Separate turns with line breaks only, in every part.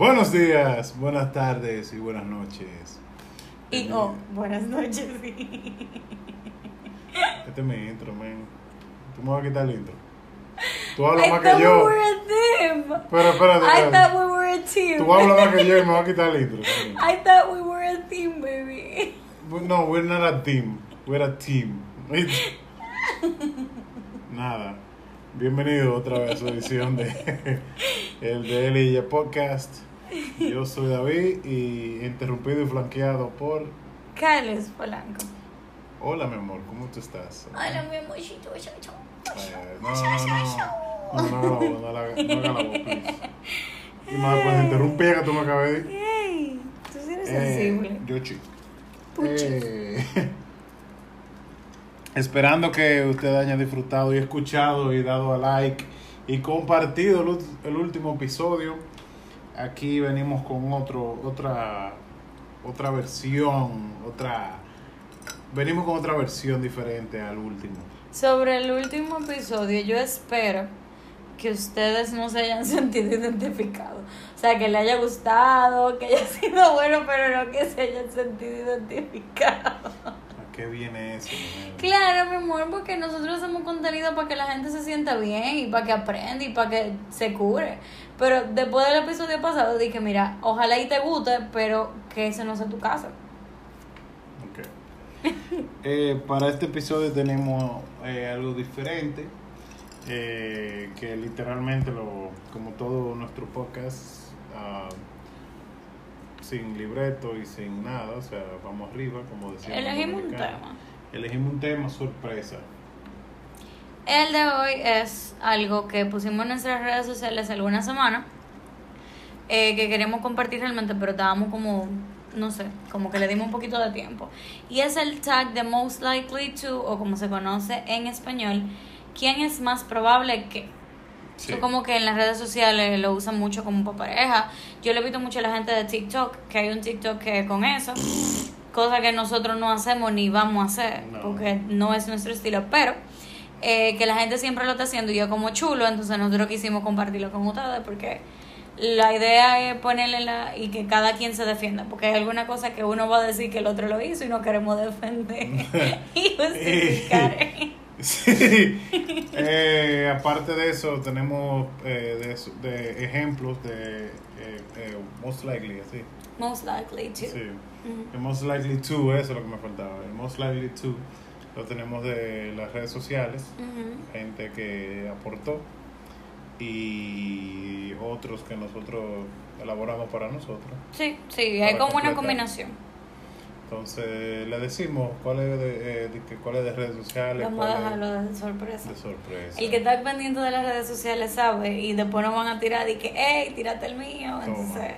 Buenos días, buenas tardes y buenas noches.
Y oh, buenas noches, sí.
Este es mi intro, man. Tú me vas a quitar el intro. Tú hablas
I
más
thought
que
we
yo.
were a team.
Pero espérate,
I
espérate.
thought we were a team.
Tú hablas más que yo y me vas a quitar el intro.
I thought we were a team, baby.
No, we're not a team. We're a team. Nada. Bienvenido otra vez a su edición de el de y Podcast. Yo soy David y interrumpido y flanqueado por
Carlos Polanco.
Hola mi amor, ¿cómo tú estás?
Hola, mi amorcito. yo, yo.
Eh, no, no, no, no, no, la no, la voz. Y más, pues interrumpí que tú me acabas de decir.
Tú sí eres
Eh,
sensible.
yo chico.
Puchi.
Eh, esperando que ustedes hayan disfrutado y escuchado y dado a like y compartido el último episodio. Aquí venimos con otro, otra, otra versión, otra, venimos con otra versión diferente al último.
Sobre el último episodio, yo espero que ustedes no se hayan sentido identificados. O sea, que le haya gustado, que haya sido bueno, pero no que se hayan sentido identificados.
¿A qué viene eso?
Claro, mi amor, porque nosotros hacemos contenido para que la gente se sienta bien y para que aprenda y para que se cure. Pero después del episodio pasado dije, mira, ojalá y te guste, pero que ese no sea tu caso.
Ok. Eh, para este episodio tenemos eh, algo diferente, eh, que literalmente, lo, como todo nuestro podcast, ah, sin libreto y sin nada, o sea, vamos arriba, como decía.
Elegimos un tema.
Elegimos un tema sorpresa.
El de hoy es algo que pusimos en nuestras redes sociales alguna semana, eh, que queríamos compartir realmente, pero estábamos como, no sé, como que le dimos un poquito de tiempo. Y es el tag de most likely to, o como se conoce en español, ¿quién es más probable que?
Sí.
Como que en las redes sociales lo usan mucho como para pareja. Yo le he visto mucho a la gente de TikTok, que hay un TikTok que con eso, cosa que nosotros no hacemos ni vamos a hacer,
No.
porque no es nuestro estilo, pero eh, que la gente siempre lo está haciendo y yo como chulo, entonces nosotros quisimos compartirlo con ustedes porque la idea es ponerle la y que cada quien se defienda, porque hay alguna cosa que uno va a decir que el otro lo hizo y no queremos defender y justificar.
Sí. Eh, aparte de eso, tenemos eh, de, de ejemplos de eh, eh, most likely, así.
Most likely to.
Sí. El most likely to, eso es lo que me faltaba. El most likely to lo tenemos de las redes sociales, gente que aportó y otros que nosotros elaboramos para nosotros.
Sí, sí, hay como una
completar.
combinación.
Entonces le decimos cuál es de, eh, de que- cuál es de redes sociales,
Vamos a dejarlo de sorpresa.
de sorpresa.
El que está pendiente de las redes sociales sabe y después nos van a tirar y que, hey, tírate el mío. Entonces,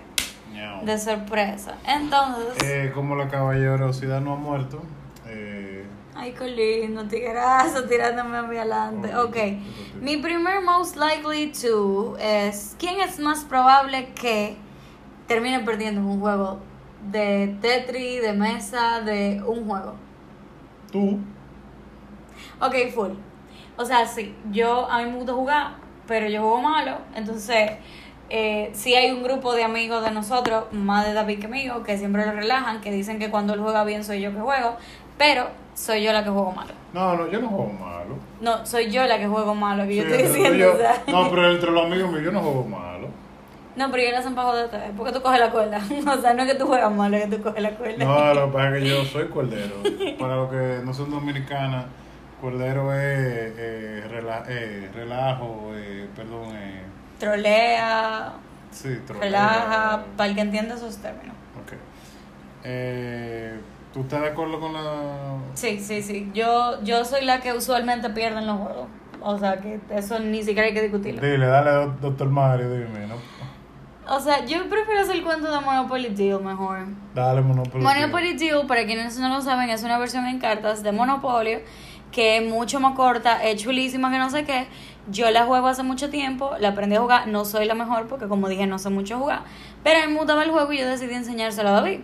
de sorpresa. Entonces,
Eh, como la caballerosidad no ha muerto, eh,
ay, qué lindo, tigrazo, tirándome a mí adelante.
Oh,
Ok, mi primer most likely to es, ¿quién es más probable que termine perdiendo en un juego de Tetris, de mesa, de un juego?
tú,
Ok, full. O sea, sí, yo a mí me gusta jugar, pero yo juego malo. Entonces, eh, sí hay un grupo de amigos de nosotros, más de David que mío, que siempre lo relajan, que dicen que cuando él juega bien soy yo que juego, pero soy yo la que juego malo.
no, no, yo no juego malo.
No, soy yo la que juego malo, que yo estoy diciendo.
yo- no, pero entre los amigos míos yo no juego malo.
No, pero yo le hacen pajo de ustedes, porque tú coges la cuerda. o sea, no es que tú juegas malo, es que tú coges la cuerda.
No, lo que pasa es que yo soy cordero. Para los que no son dominicanas, cordero es eh, rela- eh, relajo, eh, perdón, eh,
Trolea,
sí, trolea.
relaja, para el que entienda esos términos.
Ok. Eh, ¿Tú estás de acuerdo con la...?
Sí, sí, sí. Yo, yo soy la que usualmente pierde en los juegos. O sea, que eso ni siquiera hay que discutirlo.
Dile, dale, doc- doctor Mario, dime, ¿no?
O sea, yo prefiero hacer el cuento de Monopoly Deal mejor.
Dale, Monopoly.
Monopoly Deal, para quienes no lo saben, es una versión en cartas de Monopolio que es mucho más corta, es chulísima, que no sé qué. Yo la juego hace mucho tiempo, la aprendí a jugar, no soy la mejor porque como dije no sé mucho jugar, pero a mí me gustaba el juego y yo decidí enseñárselo a David.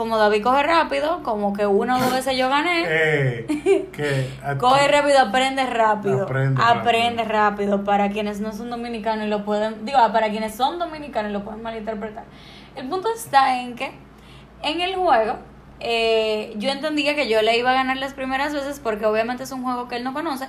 Como David coge rápido, como que una o dos veces yo gané.
Eh, que
Coge rápido, aprende rápido.
Aprende
Aprende, rápido. Para quienes no son dominicanos y lo pueden. Digo, para quienes son dominicanos y lo pueden malinterpretar. El punto está en que en el juego eh, yo entendía que yo le iba a ganar las primeras veces porque obviamente es un juego que él no conoce.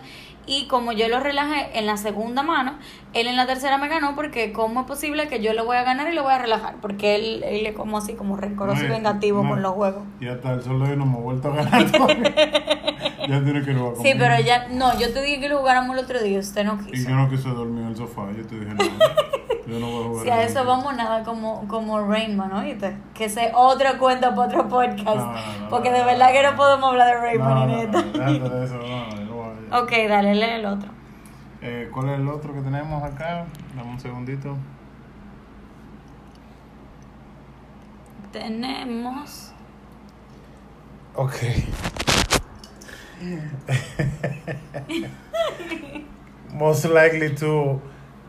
Y como yo lo relajé en la segunda mano, él en la tercera me ganó porque ¿cómo es posible que yo lo voy a ganar y lo voy a relajar? Porque él, él es como así, como rencoroso y vengativo
no.
con los juegos.
Y hasta el sol de hoy no me ha vuelto a ganar ya tiene que jugar
Sí, pero ya, no, yo te dije que lo jugáramos el otro día, usted no
Y
quiso.
yo no quise dormir en el sofá. Yo te dije, no, yo no voy a jugar.
Si a eso vamos nada como, como Rainman, ¿oíste? Que ese otro cuento para otro podcast.
No, no, no,
porque
no,
de verdad
no,
que no podemos hablar de Rainman
no,
en
no,
esto.
de eso,
ok, dale, lee el otro.
Eh, ¿Cuál es el otro que tenemos acá? Dame un segundito.
Tenemos.
Ok. Most likely to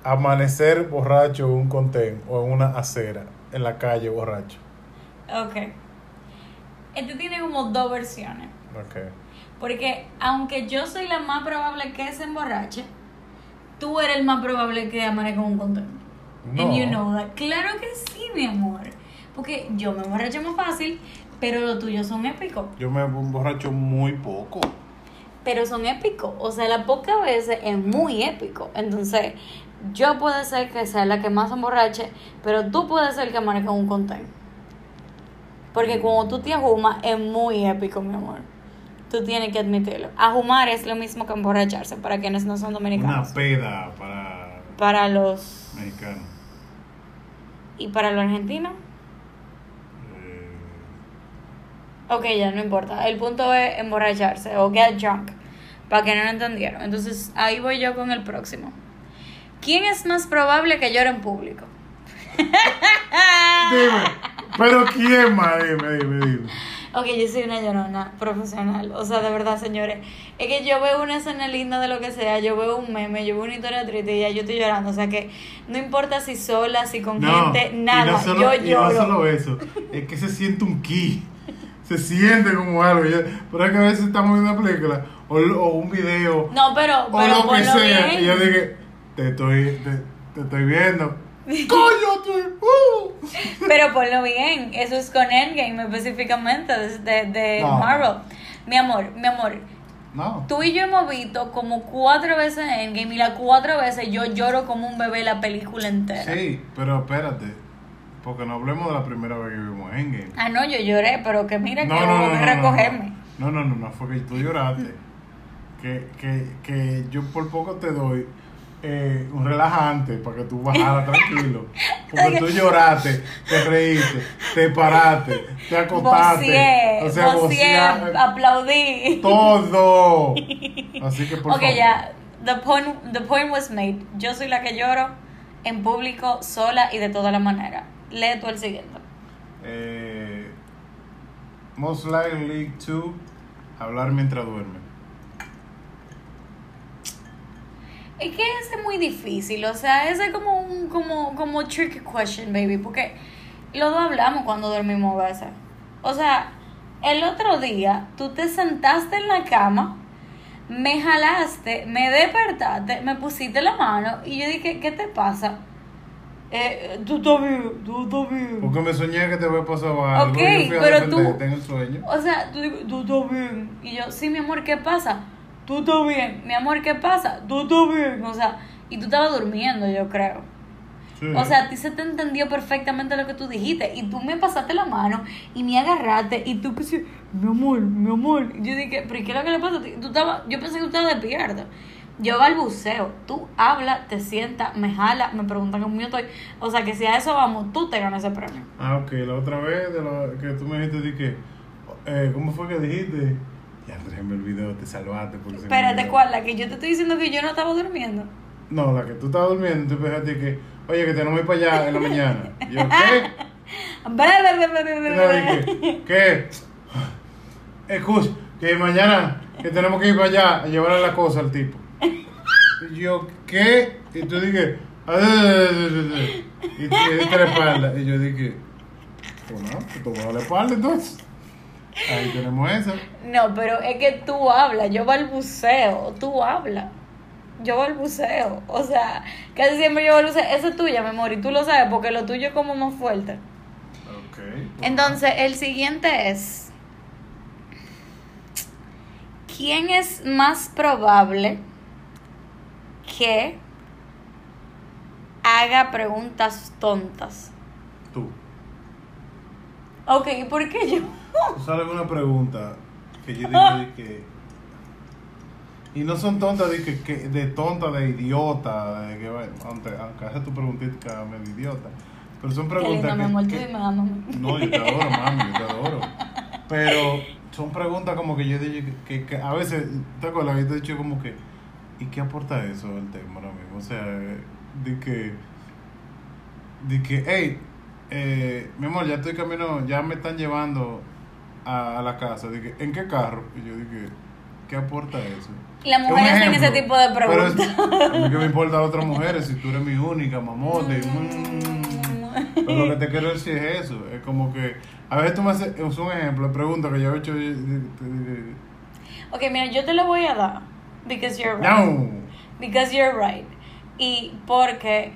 amanecer borracho en un contén o en una acera, en la calle borracho.
Ok. Este tiene como dos versiones.
Ok.
Porque aunque yo soy la más probable que se emborrache, tú eres el más probable que amanezca con un contento.
No.
And you know that. Claro que sí, mi amor. Porque yo me emborracho más fácil, pero los tuyos son épicos.
Yo me borracho muy poco.
Pero son épicos. O sea, las pocas veces es muy épico. Entonces, yo puede ser que sea la que más emborrache, pero tú puedes ser el que con un contento. Porque cuando tú te ajumas es muy épico, mi amor. Tú tienes que admitirlo. Ajumar es lo mismo que emborracharse para quienes no son
Una
dominicanos.
peda para
Para los...
mexicanos.
¿Y para los argentinos?
Eh,
Ok, ya no importa. El punto es emborracharse o get drunk. Para que no lo entendieron. Entonces, ahí voy yo con el próximo. ¿Quién es más probable que llore en público?
Dime, pero ¿quién más? Dime, dime, dime.
Ok, yo soy una llorona profesional. O sea, de verdad, señores. Es que yo veo una escena linda de lo que sea, yo veo un meme, yo veo una historia triste y ya yo estoy llorando. O sea que no importa si sola, si con gente,
y
nada.
no solo,
yo
y
lloro.
no solo eso, es que se siente un ki. Se siente como algo. Pero es que a veces estamos viendo una película o, o un video
No, pero,
o
pero
lo que sea.
bien.
Y yo dije, te estoy, te, te estoy viendo. ¡Cállate! ¡Uh!
Pero ponlo bien, eso es con Endgame específicamente de, de,
No.
Marvel. Mi amor, mi amor,
No.
tú y yo hemos visto como cuatro veces Endgame y las cuatro veces yo lloro como un bebé la película entera.
Sí, pero espérate. Porque no hablemos de la primera vez que vimos Endgame.
Ah, no, yo lloré, pero que mira
no,
que
no, no,
recogerme.
no, no, no, no, fue que tú lloraste. Que, que, que yo por poco te doy eh, un relajante para que tú bajaras tranquilo. Porque tú lloraste, te reíste, te paraste, te acostaste.
Vocié,
o sea,
vocié,
vociaste
aplaudí.
todo. Así que por
ok,
favor.
ya, the point, the point was made. Yo soy la que lloro en público, sola y de todas las maneras. Lee tú el siguiente.
Eh, most likely to hablar mientras duerme.
Es que ese es muy difícil, o sea, ese es como un como, como tricky question, baby, porque los dos hablamos cuando dormimos a veces. O sea, el otro día tú te sentaste en la cama, me jalaste, me despertaste, me pusiste la mano y yo dije, ¿qué te pasa? Eh, tú estás bien, tú estás bien.
Porque me soñé que te había pasado algo.
Ok,
y yo fui a
pero tú-
defenderte en el sueño.
O sea, tú, tú estás bien. Y yo, sí, mi amor, ¿qué pasa? Tú estás bien. Mi amor, ¿qué pasa? Tú estás bien. O sea, y tú estabas durmiendo, yo creo.
Sí.
O sea, a ti se te entendió perfectamente lo que tú dijiste. Y tú me pasaste la mano y me agarraste. Y tú que mi amor, mi amor. Y yo dije, ¿pero ¿y qué es lo que le pasa a ti? Tú estabas, yo pensé que tú estabas despierto. Yo balbuceo. Tú hablas, te sientas, me jala, me preguntan cómo yo estoy. O sea, que si a eso vamos, tú te ganas ese premio.
Ah, ok, la otra vez de lo que tú me dijiste, di que, eh, ¿cómo fue que dijiste? Ya, Andrés, me olvidó, te salvaste. Porque se me
Espérate. ¿cuál? La que yo te estoy diciendo que yo no estaba durmiendo.
No, la que tú estabas durmiendo, tú pensaste que, oye, que tenemos que ir para allá en la mañana. Y yo, ¿qué? Dije, ¿qué? Escucha, que mañana que tenemos que ir para allá a llevarle la cosa al tipo. Y yo, ¿qué? Y tú dije, "Ah, y te diste la espalda. Y yo dije, Pues no, te tocó la espalda entonces. Ahí tenemos esa.
No, pero es que tú hablas, yo balbuceo, tú hablas. Yo balbuceo. O sea, casi siempre yo balbuceo. Esa es tuya, mi amor, y tú lo sabes porque lo tuyo es como más fuerte.
Ok.
Entonces, el siguiente es. ¿Quién es más probable que haga preguntas tontas?
Tú.
Ok, ¿y por qué yo?
¿Tú sabes alguna pregunta que yo digo de que... Y no son tontas de que, que- de tonta, de idiota, de que bueno, aunque, aunque hace tu preguntita medio idiota. Pero son preguntas
amor,
que,
dime,
que-
mami.
No, yo te adoro, mami, yo te adoro. Pero son preguntas como que yo digo que, que, que a veces, ¿te acuerdas? Yo te he dicho como que, ¿y qué aporta eso al tema ahora mismo? O sea, de que, de que, hey, eh, mi amor, ya estoy camino, ya me están llevando a, a la casa. Dije, ¿en qué carro? Y yo dije, ¿qué aporta eso?
Las mujeres hacen ese tipo de preguntas.
a mí que me importa a otras mujeres si tú eres mi única, mamote. mm. Pero lo que te quiero decir es eso. Es como que a veces tú me haces es un ejemplo, pregunta que yo he hecho.
Ok, mira, yo te lo voy a dar. Because you're right.
No.
Because you're right. Y porque.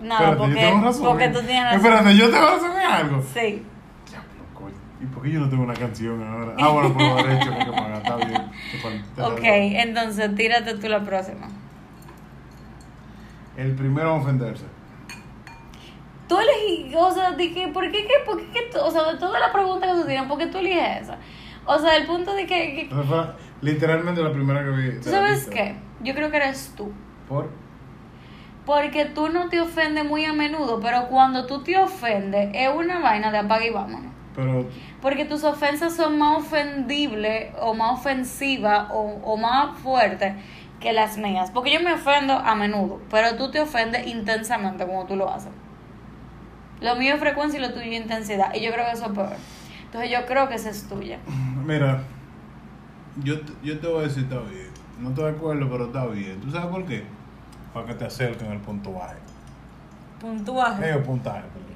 Nada,
yo
porque,
razón.
porque
¿eh?
tú tienes razón.
Espérate, yo tengo razón en algo.
Sí.
Diablo, coño. ¿Y por qué yo no tengo una canción ahora? Ah, bueno, por lo derecho, que pagar, está bien.
Ok, entonces tírate tú la próxima.
El primero en ofenderse.
Tú elegí, o sea, de que, ¿por qué, qué, por qué, qué o sea, de todas las preguntas que tú tienes, ¿por qué tú eliges esa? O sea, el punto de que, que-
Entonces fue literalmente la primera que vi.
¿tú sabes qué? Yo creo que eres tú.
Por.
Porque tú no te ofendes muy a menudo, pero cuando tú te ofendes es una vaina de apaga y vámonos.
Pero.
Porque tus ofensas son más ofendibles o más ofensivas o, o más fuertes que las mías. Porque yo me ofendo a menudo, pero tú te ofendes intensamente como tú lo haces. Lo mío es frecuencia y lo tuyo es intensidad. Y yo creo que eso es peor. Entonces yo creo que esa es tuya.
Mira, yo, yo te voy a decir, está bien. No estoy de acuerdo, pero está bien. ¿Tú sabes por qué? Para que te acerquen el puntuaje.
Puntuaje.
Eh, puntaje, perdón.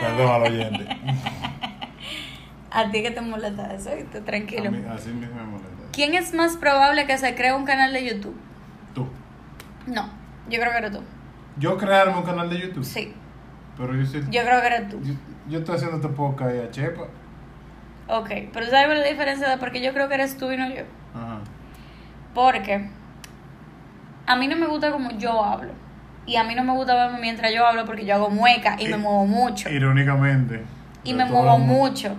Perdón al oyente.
A ti que te molesta eso, ¿viste? tranquilo.
A mí, así mismo me molesta.
¿Quién es más probable que se cree un canal de YouTube?
Tú.
No, yo creo que eres tú.
Yo crearme un canal de YouTube.
Sí,
Pero yo sí.
yo creo que eres tú.
Yo, yo estoy haciendo este podcast ahí a Chepa.
Ok, pero ¿sabes la diferencia de por qué yo creo que eres tú y no yo?
Ajá.
Porque a mí no me gusta como yo hablo. Y a mí no me gusta verme mientras yo hablo porque yo hago mueca y me muevo mucho.
Irónicamente.
Y me muevo mucho.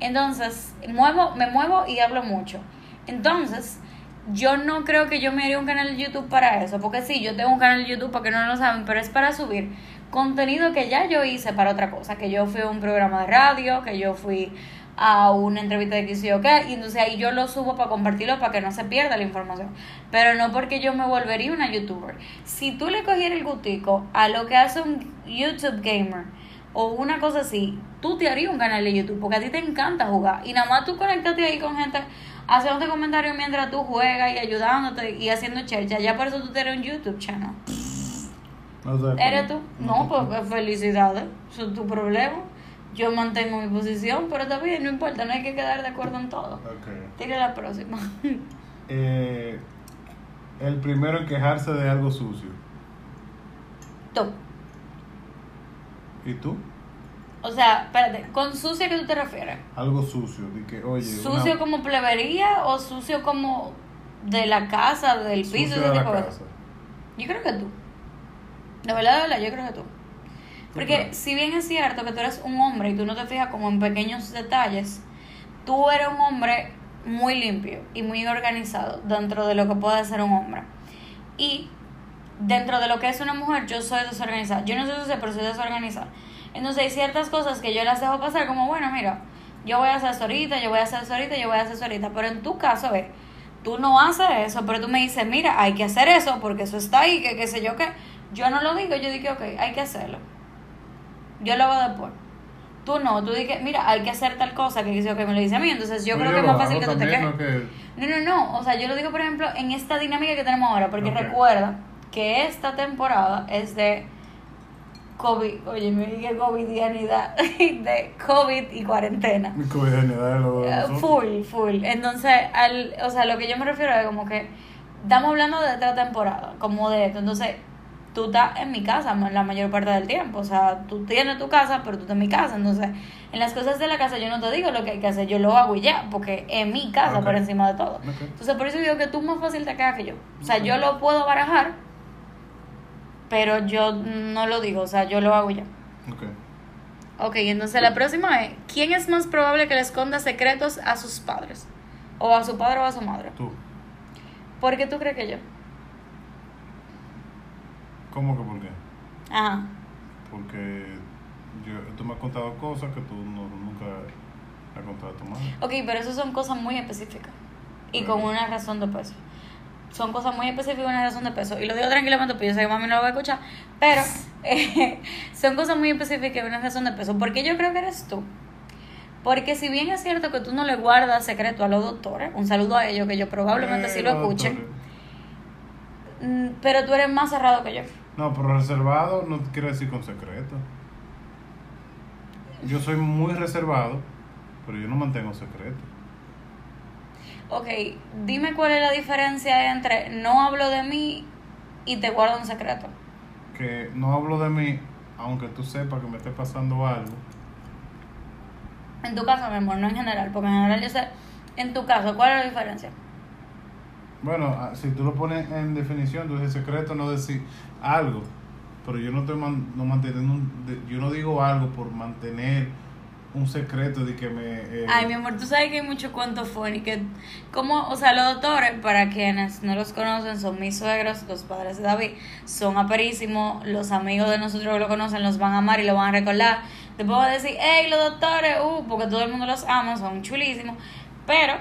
Entonces, muevo, me muevo y hablo mucho. Entonces, yo no creo que yo me haría un canal de YouTube para eso. Porque sí, yo tengo un canal de YouTube, porque no lo saben, pero es para subir contenido que ya yo hice para otra cosa. Que yo fui a un programa de radio, que yo fui a una entrevista de que sí o qué. Y entonces ahí yo lo subo para compartirlo, para que no se pierda la información. Pero no porque yo me volvería una youtuber. Si tú le cogieras el gustico a lo que hace un YouTube gamer, o una cosa así, tú te harías un canal de YouTube porque a ti te encanta jugar y nada más tú conectate ahí con gente haciéndote comentarios mientras tú juegas y ayudándote y haciendo chercha, ya por eso tú tienes un YouTube channel.
No.
¿Eres tú? No,
estoy-
pues felicidades, eso es tu problema. Yo mantengo mi posición, pero está bien, no importa, no hay que quedar de acuerdo en todo.
Ok.
Tira la próxima.
Eh, el primero en quejarse de algo sucio.
tú.
¿Y tú?
O sea, espérate, ¿con sucio a qué tú te refieres?
Algo sucio. De que, oye,
¿Sucio
una-
como plebería o sucio como de la casa, del piso,
sucio
ese
de la
tipo de
casa.
Yo creo que tú. De verdad, de verdad, yo creo que tú. Porque si bien es cierto que tú eres un hombre y tú no te fijas como en pequeños detalles, tú eres un hombre muy limpio y muy organizado dentro de lo que puede ser un hombre. Y dentro de lo que es una mujer, yo soy desorganizada. Yo no soy sucia, pero soy desorganizada. Entonces hay ciertas cosas que yo las dejo pasar como, bueno, mira, yo voy a hacer eso ahorita, yo voy a hacer eso ahorita, yo voy a hacer eso ahorita. Pero en tu caso, ve, tú no haces eso, pero tú me dices, mira, hay que hacer eso porque eso está ahí, que qué sé yo qué. Yo no lo digo, yo digo, ok, hay que hacerlo. Yo lo hago después. Tú no, tú dices, mira, hay que hacer tal cosa que dice, ok, me lo dice a mí. Entonces yo creo que es más fácil que tú te.
Que-
No, no, no. O sea, yo lo digo, por ejemplo, en esta dinámica que tenemos ahora, porque recuerda que esta temporada es de COVID, oye, me dije covidianidad de COVID y cuarentena.
Mi covidianidad es lo de
Eh. Full, full. Entonces, al, o sea, lo que yo me refiero es como que estamos hablando de esta temporada, como de esto. Entonces, tú estás en mi casa la mayor parte del tiempo. O sea, tú tienes tu casa, pero tú estás en mi casa. Entonces, en las cosas de la casa yo no te digo lo que hay que hacer, yo lo hago y ya, porque es mi casa por encima de todo. Entonces, por eso digo que tú más fácil te quedas que yo. O sea, yo lo puedo barajar, pero yo no lo digo, o sea, yo lo hago y ya.
Ok.
Ok, entonces la próxima es, ¿quién es más probable que le esconda secretos a sus padres? O a su padre o a su madre.
Tú.
¿Por qué tú crees que yo?
¿Cómo que por qué?
Ajá.
Porque yo, tú me has contado cosas que tú no, nunca has contado a tu madre.
Ok, pero eso son cosas muy específicas. Y con una razón de peso. Son cosas muy específicas y una razón de peso. Y lo digo tranquilamente porque yo sé que mami no lo va a escuchar. Pero eh, son cosas muy específicas y una razón de peso. ¿Por qué yo creo que eres tú? Porque si bien es cierto que tú no le guardas secreto a los doctores, un saludo a ellos que yo probablemente sí lo
Eh,
escuchen, mm, pero tú eres más cerrado que yo.
No, pero reservado no quiere decir con secreto. Yo soy muy reservado, pero yo no mantengo secreto.
Ok, dime cuál es la diferencia entre no hablo de mí y te guardo un secreto.
Que no hablo de mí, aunque tú sepas que me esté pasando algo.
En tu caso, mi amor, no en general, porque en general yo sé, en tu caso, ¿cuál es la diferencia?
Bueno, ah, si tú lo pones en definición, entonces secreto no decir algo, pero yo no estoy man- no manteniendo yo no digo algo por mantener un secreto de que me eh,
Ay, mi amor, tú sabes que hay mucho cuento funny, que como, o sea, los doctores, para quienes no los conocen, son mis suegros, los padres de David, son aperísimos, los amigos de nosotros que lo conocen los van a amar y lo van a recordar. Después van a decir, hey, los doctores, uh, porque todo el mundo los ama, son chulísimos, pero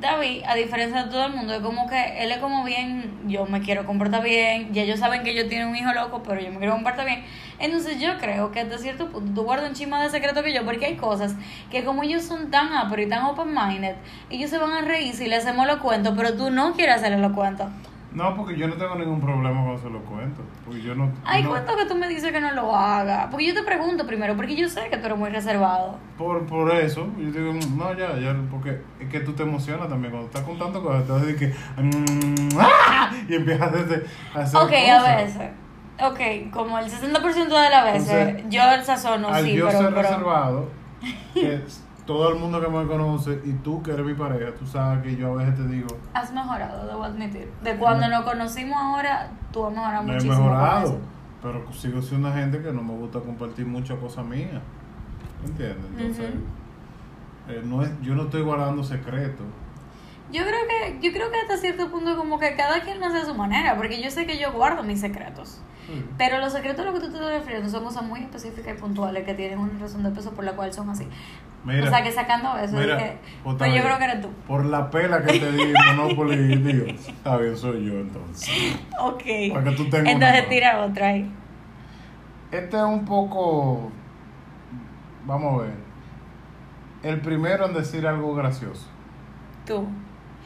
David, a diferencia de todo el mundo, es como que él es como bien, yo me quiero comportar bien, ya ellos saben que yo tiene un hijo loco, pero yo me quiero comportar bien. Entonces yo creo que hasta cierto punto tú guardas un chisme de secreto que yo, porque hay cosas que como ellos son tan apro y tan open-minded, ellos se van a reír si le hacemos los cuentos, pero tú no quieres hacerle los cuentos.
No, porque yo no tengo ningún problema con se lo cuento, porque yo no
Hay
no-
cuentos que tú me dices que no lo haga, porque yo te pregunto primero, porque yo sé que tú eres muy reservado.
por, por eso, yo digo, no, ya, ya, porque es que tú te emocionas también cuando estás contando cosas, entonces de que mm, ¡ah! y empiezas a hacer, a
Ok, a
cosas.
veces. Ok, como el 60% de las veces,
Entonces,
yo el sazono, sí,
yo
pero...
ser
pero-
reservado, que todo el mundo que me conoce y tú que eres mi pareja, tú sabes que yo a veces te digo,
Has mejorado, debo admitir. De cuando nos conocimos ahora, tú has mejorado
he
muchísimo. con
mejorado, pero sigo siendo una gente que no me gusta compartir muchas cosas mías. ¿Entiendes? Entonces, eh, no es, yo no estoy guardando secretos.
Yo creo que, yo creo que hasta cierto punto como que cada quien lo hace a su manera, porque yo sé que yo guardo mis secretos. Pero los secretos a los que tú te estás refiriendo son cosas muy específicas y puntuales que tienen una razón de peso por la cual son así.
Mira,
o sea que sacando eso,
mira,
dije, pues yo creo que eres tú.
Por la pela que te di Monopoly, digo, está bien, soy yo entonces.
Ok.
Para que tú tengas
Entonces tira otra ahí.
Este es un poco. Vamos a ver. El primero en decir algo gracioso.
Tú.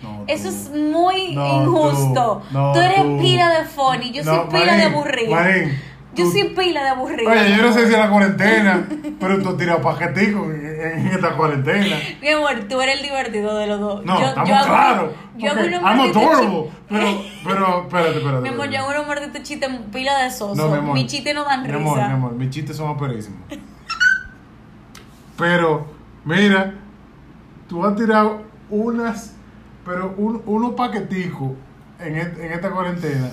No,
Eso
tú.
es muy
No,
injusto.
tú. No,
tú eres
tú.
pila de funny, yo soy pila de aburrido.
Marín,
Yo soy pila de aburrido.
Oye, yo no sé si es la cuarentena, pero tú has tirado paquetico en, esta cuarentena.
Mi amor, tú eres el divertido de los dos.
No,
yo,
estamos
yo hago-
claros.
Yo hago unos
adorable. Pero, pero, espérate, espérate.
Mi amor, yo hago unos malditos chistes pila de soso.
No, mi amor.
Chistes no dan
Mi
risa.
amor, mi amor, mis chistes son aperísimos. Pero, mira, tú has tirado unas, pero un, unos paqueticos en, en esta cuarentena.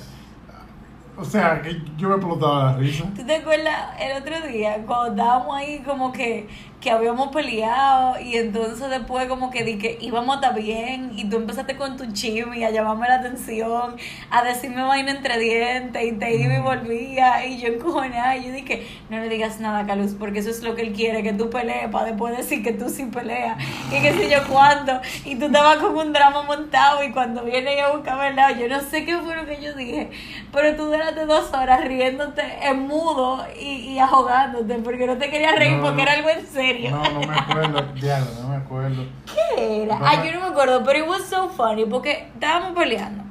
O sea, que yo me explotaba la risa.
¿Tú te acuerdas el otro día cuando estábamos ahí como que, que habíamos peleado y entonces después como que di que íbamos a estar bien y tú empezaste con tu chisme y a llamarme la atención, a decirme vaina entre dientes y te iba y volvía y yo encojonada y yo dije, no le digas nada Caluz porque eso es lo que él quiere, que tú pelees para después decir que tú sí peleas y qué sé yo cuándo y tú estabas con un drama montado y cuando viene a buscarme al lado, yo no sé qué fue lo que yo dije, pero tú duraste dos horas riéndote en mudo y, y ahogándote porque no te querías reír
No,
porque era algo en serio.
No, no me acuerdo, diablo, no me acuerdo.
¿Qué era?
Me-
yo no me acuerdo, pero it was so funny porque estábamos peleando.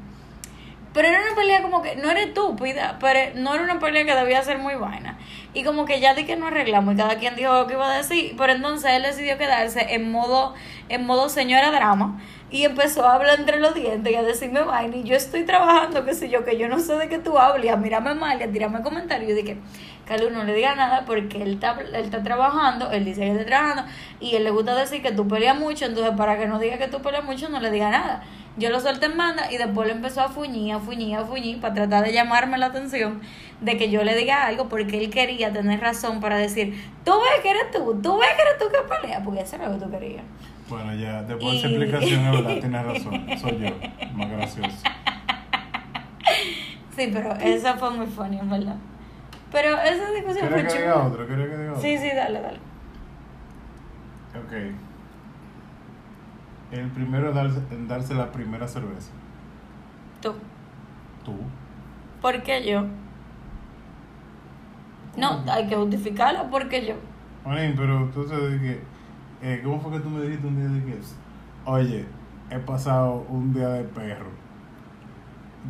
Pero era una pelea como que, no eres tú, pida, pero no era una pelea que debía ser muy vaina. Y como que ya di que no arreglamos y cada quien dijo lo que iba a decir, pero entonces él decidió quedarse en modo, en modo señora drama y empezó a hablar entre los dientes y a decirme vaina y yo estoy trabajando, qué sé yo, que yo no sé de qué tú hablas, y a mal y a tirarme comentarios y dije, Carlos no le diga nada porque él está, él está trabajando, él dice que está trabajando y él le gusta decir que tú peleas mucho, entonces para que no diga que tú peleas mucho no le diga nada. Yo lo solté en banda y después le empezó a fuñir, a fuñir, a fuñir para tratar de llamarme la atención de que yo le diga algo porque él quería tener razón para decir, tú ves que eres tú, tú ves que eres tú que peleas, porque eso era lo que tú querías.
Bueno, ya, después de esa explicación, es verdad, tienes razón. Soy yo, más gracioso.
Sí, pero esa fue muy funny, en verdad. Pero esa discusión fue
¿Quieres que diga otro? ¿Quieres que diga otro?
Sí, sí, dale, dale.
Ok. El primero en darse, en darse la primera cerveza.
Tú.
Tú.
¿Por qué yo? No, hay que justificarlo porque yo.
Manín, pero entonces dije, eh, ¿cómo fue que tú me dijiste un día de que, oye, he pasado un día de perro?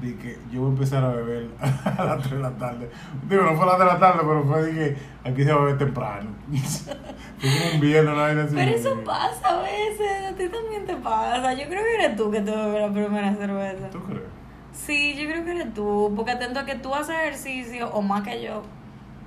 Dije que yo voy a empezar a beber a las 3 de la tarde. Digo, no fue a las 3 de la tarde, pero fue dije, aquí se va a beber temprano. fue como un viernes, una vaina así.
Pero eso pasa a veces, a ti también te pasa. Yo creo que eres tú que te bebes la primera cerveza.
¿Tú crees?
Sí, yo creo que eres tú, porque atento a que tú haces ejercicio o más que yo,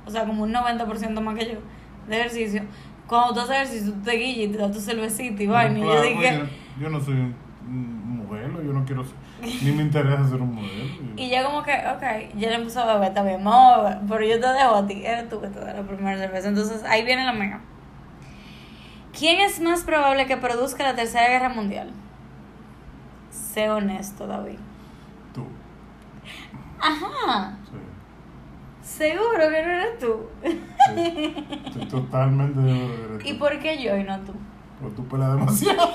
o sea, como un 90% más que yo de ejercicio. Cuando tú haces ejercicio, tú te guillas y te das tu cervecita y vaina. y yo dije,
oye, yo no soy un, un modelo, yo no quiero ser, ni me interesa ser un modelo.
Y yo como que, ok, ya le empezó a beber, bien, vamos a beber. Pero yo te dejo a ti, eres tú que te da la primera cerveza. Entonces ahí viene la mega. ¿Quién es más probable que produzca la tercera guerra mundial? Sé honesto, David.
Tú,
Ajá,
sí.
Seguro que no eres tú.
sí. Estoy totalmente de acuerdo con
¿Y
esto.
por qué yo y no tú?
Pero tú pelas demasiado.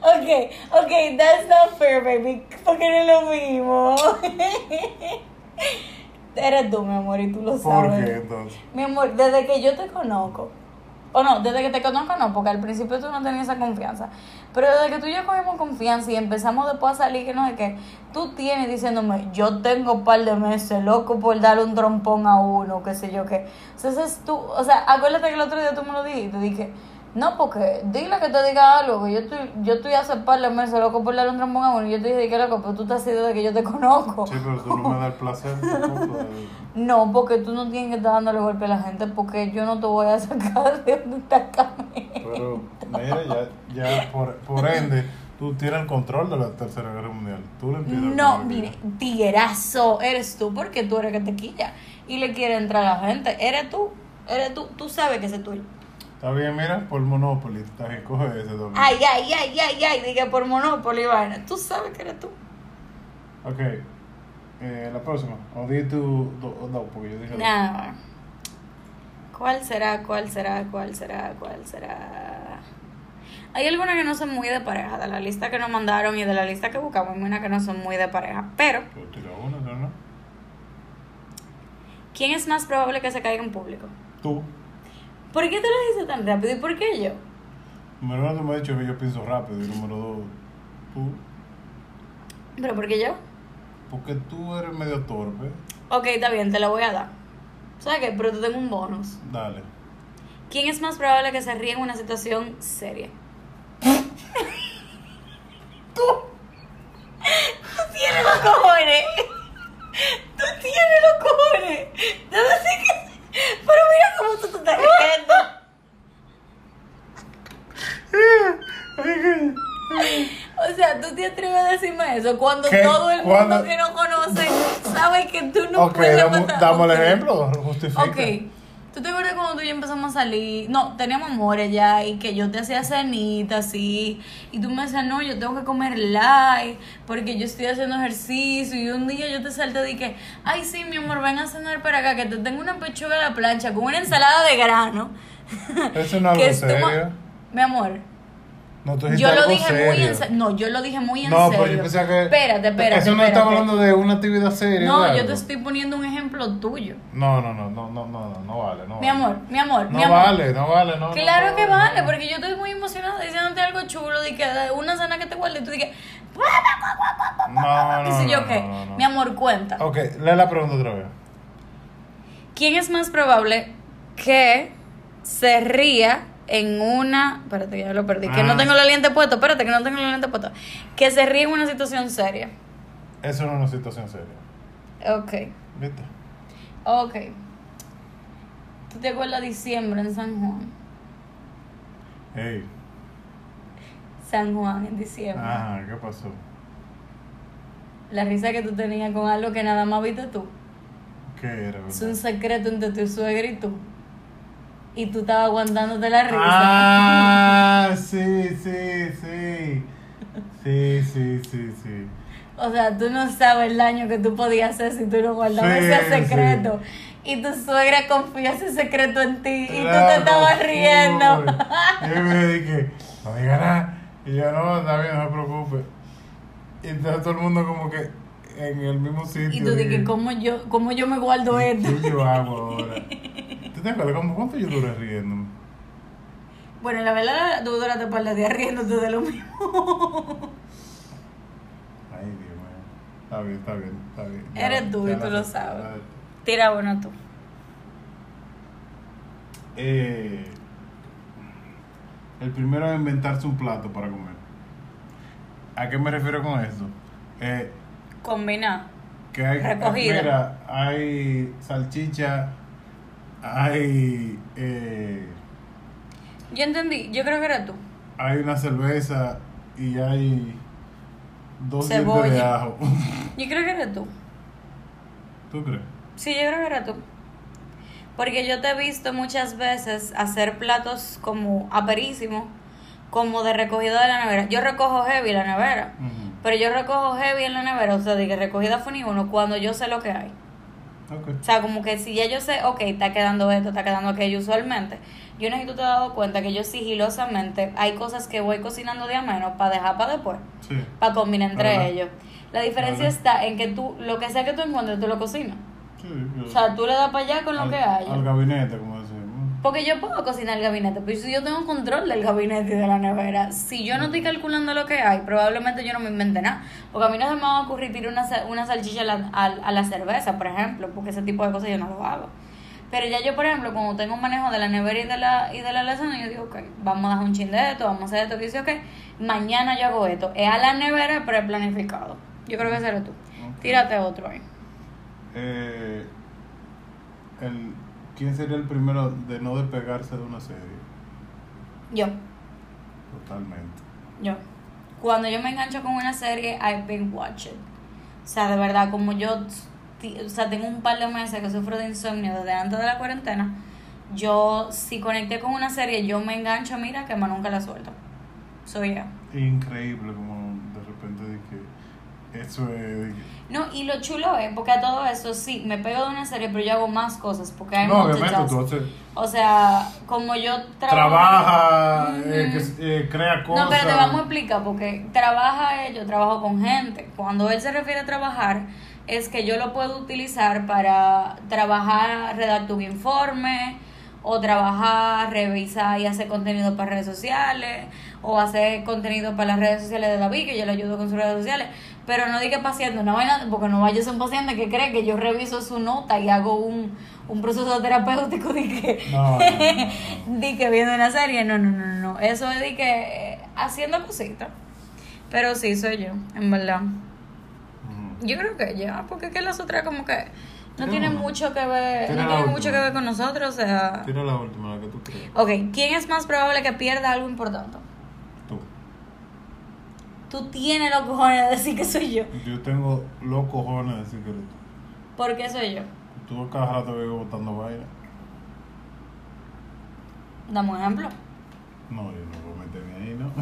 Ok, ok, that's not fair, baby. Porque no es lo mismo. Eres tú, mi amor, y tú lo
¿Por
sabes.
qué entonces?
Mi amor, desde que yo te conozco, o no, desde que te conozco no, porque al principio tú no tenías esa confianza, pero desde que tú y yo cogimos confianza y empezamos después a salir, que no sé qué, tú tienes diciéndome, yo tengo un par de meses, loco, por darle un trompón a uno, qué sé yo qué. Entonces tú, o sea, acuérdate que el otro día tú me lo dijiste, dije, no, porque dile que te diga algo, que yo estoy, yo estoy hace par de meses, loco, por darle un a uno, y yo te dije, que loco, pero tú te has ido desde que yo te conozco.
Sí, pero tú no me das el placer de-
No, porque tú no tienes que estar dándole golpe a la gente porque yo no te voy a sacar de donde está Camila.
Pero, mira, ya, ya por, por ende, tú tienes el control de la Tercera Guerra Mundial. Tú le
No, mire, tiguerazo, eres tú porque tú eres que te quilla y le quiere entrar a la gente. Eres tú, eres tú, tú sabes que ese es tuyo.
Está bien, mira, por Monopoly, está bien, coge ese también.
Ay, ay, ay, ay, ay, dije por Monopoly, vaina. Tú sabes que eres tú.
Ok, eh, la próxima. O di tu. do- No, porque yo dije. dos.
Nada. ¿Cuál será? ¿Cuál será? ¿Cuál será? ¿Cuál será? Hay algunas que no son muy de pareja. De la lista que nos mandaron y de la lista que buscamos, hay unas que no son muy de pareja. Pero,
no?
¿quién es más probable que se caiga en público?
Tú.
¿Por qué te lo dices tan rápido y por qué yo?
Número uno, tú me has dicho que yo pienso rápido. Y número dos, tú.
¿Pero por qué yo?
Porque tú eres medio torpe.
Ok, está bien, te lo voy a dar. ¿Sabes qué? Pero te tengo un bonus.
Dale.
¿Quién es más probable que se ríe en una situación seria? Tú. Tú tienes los cojones. Tú tienes los cojones. De decir que... Pero mira cómo tú te estás riendo. O sea, tú te atreves a decirme eso cuando
¿Qué?
todo el mundo
¿Cuándo?
que no conoce sabe que tú no puedes
damos,
matar-
damos el ejemplo. Justifica.
Ok. ¿Tú te acuerdas cuando tú y yo empezamos a salir? No, teníamos amores ya y que yo te hacía cenita así. Y tú me decías, no, yo tengo que comer light porque yo estoy haciendo ejercicio. Y un día yo te salté y dije, ay, sí, mi amor, ven a cenar para acá que te tengo una pechuga a la plancha con una ensalada de grano.
Eso no es
ma-
serio.
Mi amor,
No, tú
Yo lo dije muy en serio. No, yo lo dije muy en
No,
serio.
pero yo pensaba que.
Espérate, espérate.
Eso no
espérate.
estaba hablando de una actividad seria.
No, yo te estoy poniendo un ejemplo tuyo.
No, no, no, no, no, no, no, no vale. No
Mi amor, mi amor,
No
mi amor.
vale, no vale, no.
Claro
no,
que
no,
vale,
no.
porque yo estoy muy emocionada diciéndote algo chulo de que de una cena que te guarde y tú dices,
No, no,
yo
no, no, no, no.
Mi amor, cuenta.
Ok, lee la pregunta otra vez.
¿Quién es más probable que se ría en una. Espérate, que ya lo perdí. Que
Ah.
no tengo la lente puesta. Espérate, que no tengo la lente puesta. Que se ríe en una situación seria.
Eso no es una situación seria.
Ok.
¿Viste?
Ok. ¿Tú te acuerdas diciembre en San Juan?
Ey.
San Juan en diciembre.
Ajá, ¿qué pasó?
La risa que tú tenías con algo que nada más viste tú.
¿Qué era?
Es un
verdad?
secreto entre tu suegra y tú. Y tú estabas aguantándote la risa.
Ah, sí, sí, sí. Sí, sí, sí, sí.
O sea, tú no sabes el daño que tú podías hacer si tú no guardabas
Sí,
ese secreto. Y tu suegra confía ese secreto en ti. Y tú te estabas riendo.
Y yo me dije, no diga nada. Y yo, no, está bien, no se preocupe. Y entonces todo el mundo como que en el mismo sitio.
Y tú dices, ¿cómo yo, ¿cómo yo me guardo esto?
¿Qué yo hago ahora? ¿Tú te acuerdas cuánto yo duré riendo?
Bueno, la verdad, tú duraste par de días riéndote de lo mismo.
Ay, Dios mío. Está bien, está bien, está bien.
Eres tú y tú lo sabes.
la.
Tira bueno tú.
Eh, el primero es inventarse un plato para comer. ¿A qué me refiero con esto? Eh,
Combina.
que hay,
Recogida.
mira, hay salchicha, hay, eh,
Yo entendí, yo creo que eres tú.
hay una cerveza y hay dos dientes de ajo.
Yo creo que eres tú.
¿Tú crees?
Sí, yo creo que eres tú. Porque yo te he visto muchas veces hacer platos como aperísimos, como de recogida de la nevera. Yo recojo heavy la nevera, pero yo recojo heavy en la nevera, o sea, de que recogida fue ni uno, cuando yo sé lo que hay. O sea, como que si ya yo sé, ok, está quedando esto, está quedando aquello usualmente. Yo no sé si tú te has dado cuenta que yo sigilosamente hay cosas que voy cocinando de a menos para dejar para después,
Sí.
para combinar entre
Ajá.
ellos. La diferencia
Ajá.
está en que tú, lo que sea que tú encuentres, tú lo cocinas.
Sí,
O sea, tú le das para allá con lo
al,
que haya.
Al gabinete, como.
Porque yo puedo cocinar el gabinete, pero si yo tengo control del gabinete y de la nevera, si yo no estoy calculando lo que hay, probablemente yo no me invente nada. Porque a mí no se me va a ocurrir tirar una, una salchicha a la, a, a la cerveza, por ejemplo, porque ese tipo de cosas yo no lo hago. Pero ya yo, por ejemplo, cuando tengo un manejo de la nevera y de la, y de la lasaña, yo digo, ok, vamos a dejar un chin de esto, vamos a hacer esto, que dice, ok, mañana yo hago esto. Es a la nevera preplanificado. Yo creo que eres tú.
Ok.
Tírate otro ahí.
Eh, el, ¿Quién sería el primero de no despegarse de una serie?
Yo.
Totalmente.
Yo. Cuando yo me engancho con una serie, I binge watch it. O sea, de verdad, como yo o sea, tengo un par de meses que sufro de insomnio desde antes de la cuarentena, yo si conecté con una serie, yo me engancho, mira, que más nunca la suelto. Soy yo.
Increíble como de repente de que eso es...
No, y lo chulo es, porque a todo eso sí, me pego de una serie, pero yo hago más cosas, porque hay
No,
muchas
obviamente, tú haces-
O sea, como yo trabajo...
trabaja, eh, que, eh, crea cosas.
No, pero te vamos a explicar, porque trabaja él, yo trabajo con gente. Cuando él se refiere a trabajar, es que yo lo puedo utilizar para trabajar, redactar un informe, o trabajar, revisar y hacer contenido para redes sociales, o hacer contenido para las redes sociales de David, que yo le ayudo con sus redes sociales. Pero no diga paciente, una vaina, porque no vaya a ser un paciente que cree que yo reviso su nota y hago un, un proceso terapéutico de que
No, no,
que viendo una serie, no, no, no, no, eso es de que eh, haciendo cositas. Pero sí, soy yo, en verdad.
Ujú.
Yo creo que ya, porque es que las otras como que no
Tira
tienen
una.
mucho que ver, no
la
tienen mucho que ver con nosotros, o sea...
Tira la última, la que tú crees.
Ok, ¿quién es más probable que pierda algo importante?
Tú.
Tienes los cojones de decir que soy yo.
Yo tengo los cojones de decir que eres tú.
¿Por qué soy yo?
Tú cada rato veo botando vaina.
Dame un ejemplo.
No, yo no voy a meterme ahí, ¿no?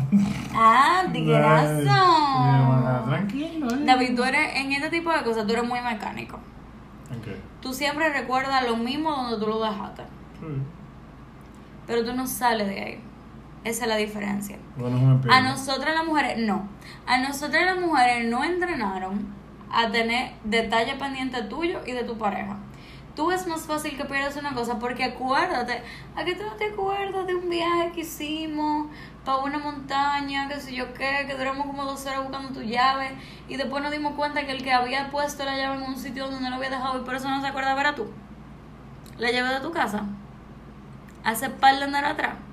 Ah, tiguerazo.
Tranquilo, ¿eh?
David, tú eres, en este tipo de cosas, tú eres muy mecánico.
¿En qué?
Tú siempre recuerdas lo mismo donde tú lo dejaste.
Sí.
Pero tú no sales de ahí. Esa es la diferencia.
Bueno,
A nosotras las mujeres, no. A nosotras las mujeres no entrenaron a tener detalle pendiente tuyo y de tu pareja. Tú es más fácil que pierdas una cosa porque acuérdate, ¿a que tú no te acuerdas de un viaje que hicimos para una montaña, qué sé yo qué, que duramos como dos horas buscando tu llave y después nos dimos cuenta que el que había puesto la llave en un sitio donde no lo había dejado y por eso no se acuerda era tú? La llave de tu casa. Hace par de andar atrás.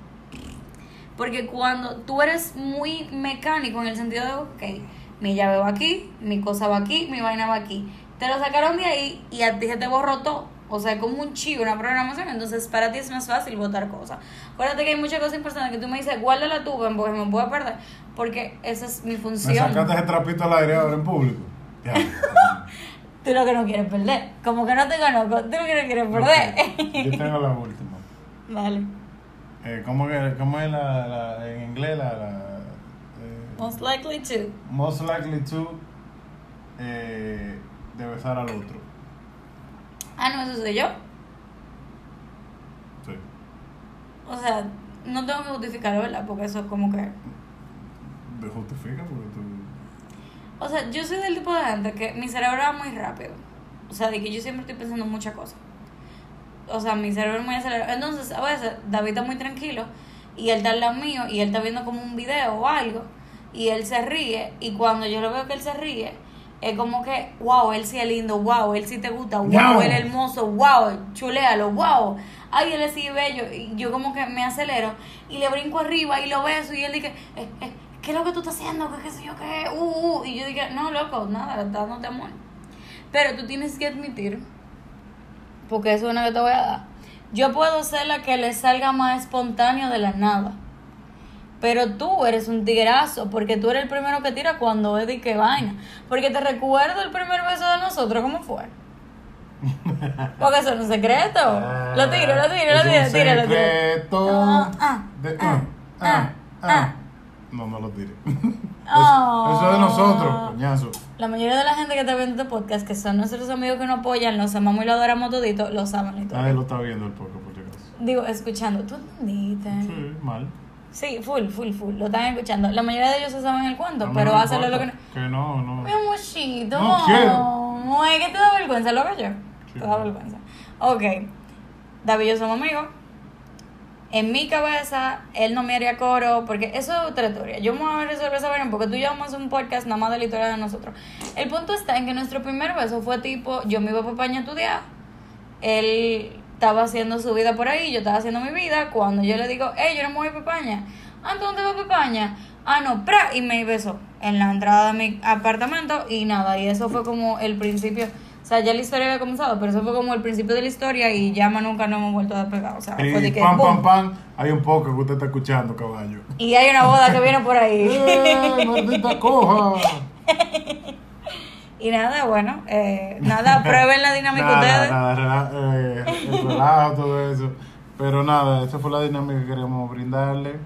Porque cuando tú eres muy mecánico en el sentido de, ok, mi llave va aquí, mi cosa va aquí, mi vaina va aquí. Te lo sacaron de ahí y a ti se te borró todo. O sea, como un chivo, una programación. Entonces, para ti es más fácil votar cosas. Acuérdate que hay muchas cosas importantes que tú me dices, guárdala tú, porque me puedo perder. Porque esa es mi
Me
función.
sacaste ese trapito al aire ahora en público. Ya.
Tú lo que no quieres perder. Como que no te conozco, tú lo que no quieres perder.
Yo tengo la última.
Dale.
Eh, ¿cómo, cómo es la, la- en inglés la, la eh,
Most likely to.
most likely to eh, de besar al otro?
Ah, no, eso soy yo.
Sí.
O sea, no tengo que justificarlo, ¿verdad? Porque eso es como que...
¿Te justifica? Porque tú...
O sea, yo soy del tipo de gente que mi cerebro va muy rápido. O sea, de que yo siempre estoy pensando en muchas cosas. O sea, mi cerebro es muy acelerado. Entonces, a veces, David está muy tranquilo y él está al lado mío y él está viendo como un video o algo y él se ríe y cuando yo lo veo que él se ríe, es como que, wow, él sí es lindo, wow, él sí te gusta, wow,
Wow.
él es hermoso, wow, chulealo, wow. Ay, él es sí bello. Y yo como que me acelero y le brinco arriba y lo beso y él dice, eh, eh, ¿qué es lo que tú estás haciendo? ¿Qué, qué sé yo qué? Uh, uh. Y yo dije, no, loco, nada, dándote amor. Pero tú tienes que admitir, porque eso es una que te voy a dar. Yo puedo ser la que le salga más espontáneo de la nada. Pero tú eres un tigrazo, porque tú eres el primero que tira cuando es de qué vaina. Porque te recuerdo el primer beso de nosotros, ¿cómo fue? Porque eso no es un secreto. Lo tiro, lo tiro, lo tiro, lo tiro. Ah, ah,
de-
ah,
ah,
ah,
ah. No, no lo tire.
Ah.
Eso es de nosotros, coñazo.
La mayoría de la gente que está viendo este podcast, que son nuestros amigos que nos apoyan, los amamos y lo adoramos todito, lo saben la historia.
Nadie lo está viendo el poco, por si acaso.
Digo, escuchando, ¿tú entendiste?
Sí, mal.
Sí, full, full, full, lo están escuchando. La mayoría de ellos se saben el cuento, pero
no me
hacerlo lo que no...
Que no, no.
Mi amorcito,
No
no,
quiero.
es que te da vergüenza, lo hago yo.
Sí.
Te da vergüenza. Ok, David y yo somos amigos. En mi cabeza, él no me haría coro, porque eso es otra historia. Yo me voy a resolver esa vaina porque tú y yo vamos a hacer un podcast nada más de la historia de nosotros. El punto está en que nuestro primer beso fue tipo, yo me iba para España a estudiar, él estaba haciendo su vida por ahí, yo estaba haciendo mi vida. Cuando yo le digo, hey, yo no me voy para España. Ah, ¿tú dónde vas para España? Ah, no, pra, y me besó en la entrada de mi apartamento y nada, y eso fue como el principio. O sea, ya la historia había comenzado, pero eso fue como el principio de la historia y ya más nunca nos hemos vuelto a despegar. O sea, fue de
Y
que.
pam,
¡boom!
pam, pam. Hay un poco que usted está escuchando, caballo.
Y hay una boda que viene por ahí.
¡Eh, maldita coja!
y nada, bueno, eh, nada, prueben la dinámica
nada,
ustedes.
nada, eh, el relajo, todo eso. Pero nada, esa fue la dinámica que queríamos brindarle.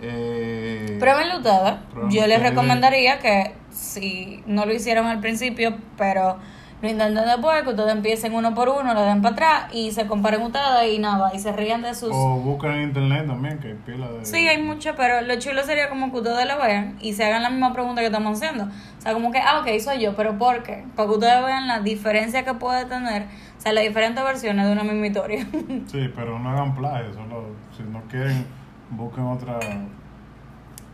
Eh,
Pruébenlo ustedes. Yo les recomendaría que si no lo hicieron al principio, pero lo intenten después, que ustedes empiecen uno por uno, lo den para atrás y se comparen ustedes y nada, y se rían de sus...
O buscan en internet también, que hay pila de.
Sí, hay mucho, pero lo chulo sería como que ustedes lo vean y se hagan la misma pregunta que estamos haciendo. O sea, como que, ah, ok, soy yo, pero ¿por qué? Para que ustedes vean la diferencia que puede tener, o sea, las diferentes versiones de una misma historia.
Sí, pero no hagan plagio, solo si no quieren, busquen otra.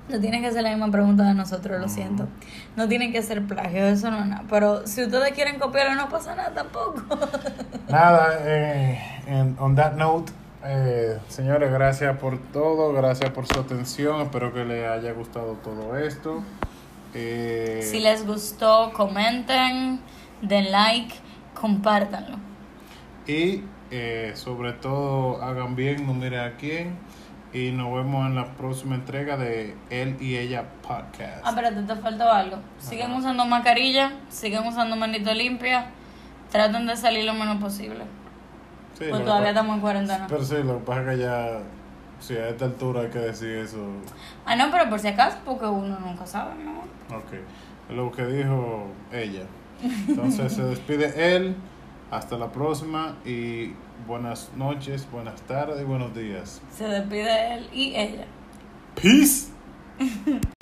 No tienen que hacer la misma pregunta de nosotros, lo siento. No tienen que ser plagio, eso no es nada. Pero si ustedes quieren copiarlo, no pasa nada tampoco.
Nada, eh, on that note, eh, señores, gracias por todo, gracias por su atención, espero que les haya gustado todo esto. Eh,
Si les gustó, comenten, den like, compártanlo.
Y eh, sobre todo, hagan bien, no miren a quién. Y nos vemos en la próxima entrega de Él y Ella Podcast.
Ah, espérate, te faltó algo. Siguen usando mascarilla, siguen usando manito limpia. Traten de salir lo menos posible.
Sí,
Pues todavía estamos en cuarentena.
Pero sí, lo que pasa es que ya, sí, a esta altura hay que decir eso.
Ah, no, pero por si acaso, porque uno nunca sabe, ¿no?
Ok, lo que dijo ella. Entonces se despide él. Hasta la próxima y buenas noches, buenas tardes, y buenos días.
Se despide él y ella.
Peace.